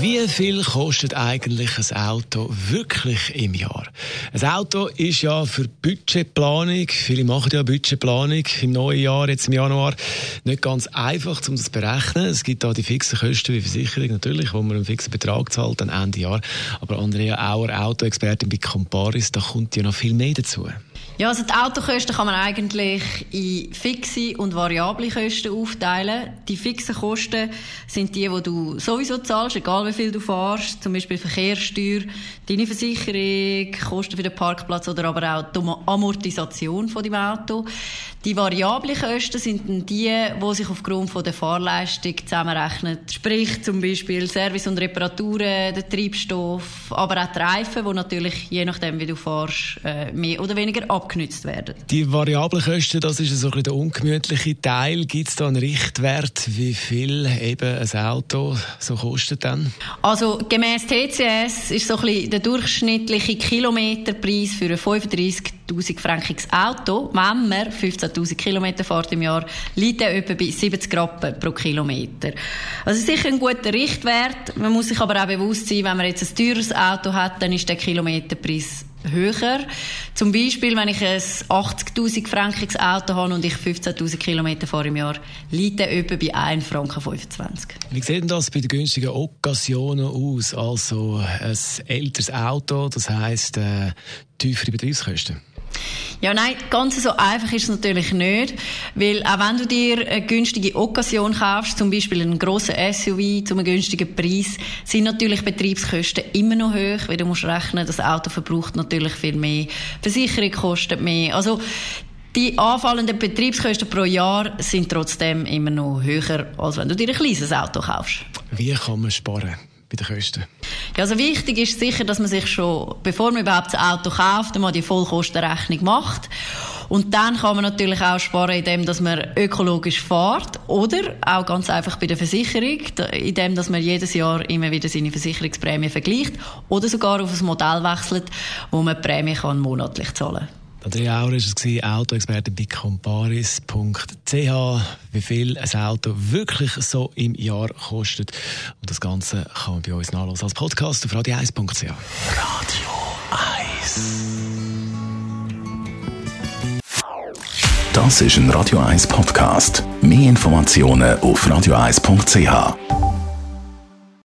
wie viel kostet eigentlich ein Auto wirklich im Jahr? Ein Auto ist ja für Budgetplanung, viele machen ja Budgetplanung im neuen Jahr, jetzt im Januar, nicht ganz einfach, um das zu berechnen. Es gibt da die fixen Kosten wie Versicherung natürlich, wo man einen fixen Betrag zahlt am Ende Jahr. Aber Andrea Auer, Autoexpertin bei Comparis, da kommt ja noch viel mehr dazu. Ja, also die Autokosten kann man eigentlich in fixe und variable Kosten aufteilen. Die fixen Kosten sind die, die du sowieso zahlst, egal wie viel du fährst. Zum Beispiel Verkehrssteuer, deine Versicherung, Kosten für den Parkplatz oder aber auch die Amortisation von dem Auto. Die variablen Kosten sind dann die, die sich aufgrund von der Fahrleistung zusammenrechnen. Sprich zum Beispiel Service und Reparaturen, der Treibstoff, aber auch die Reifen, die natürlich je nachdem, wie du fährst, äh, mehr oder weniger abgenützt werden. Die variablen Kosten, das ist so ein der ungemütliche Teil. Gibt es da einen Richtwert, wie viel eben ein Auto so kostet dann? Also gemäß TCS ist so ein bisschen der durchschnittliche Kilometerpreis für ein 35.000 frankiges Auto, wenn man 15 1000 Kilometer fährt im Jahr, liegt er etwa bei 70 Rappen pro Kilometer. Also sicher ein guter Richtwert. Man muss sich aber auch bewusst sein, wenn man jetzt ein teures Auto hat, dann ist der Kilometerpreis höher. Zum Beispiel, wenn ich ein 80.000 frankiges Auto habe und ich 15.000 Kilometer fahre im Jahr, liegt der etwa bei 1 Franken 25. Wie sieht das bei den günstigen Occasionen aus? Also ein älteres Auto, das heisst äh, tiefere Betriebskosten? Ja, nein, ganz so einfach ist es natürlich nicht, weil auch wenn du dir eine günstige Occasion kaufst, zum Beispiel einen grossen SUV zu einem günstigen Preis, sind natürlich Betriebskosten immer noch hoch, weil du musst rechnen, das Auto verbraucht natürlich viel mehr, Versicherung kostet mehr, also die anfallenden Betriebskosten pro Jahr sind trotzdem immer noch höher, als wenn du dir ein kleines Auto kaufst. Wie kann man sparen? Bei den Kosten? Ja, also wichtig ist sicher, dass man sich schon, bevor man überhaupt das Auto kauft, einmal die Vollkostenrechnung macht. Und dann kann man natürlich auch sparen, indem dass man ökologisch fährt oder auch ganz einfach bei der Versicherung, indem dass man jedes Jahr immer wieder seine Versicherungsprämie vergleicht oder sogar auf ein Modell wechselt, wo man die Prämie kann monatlich zahlen kann. Andrea Auer war es, Autoexperte bei comparis.ch, wie viel ein Auto wirklich so im Jahr kostet. Und das Ganze kann man bei uns nachlesen als Podcast auf radio1.ch. Radio 1 Das ist ein Radio 1 Podcast. Mehr Informationen auf radio1.ch.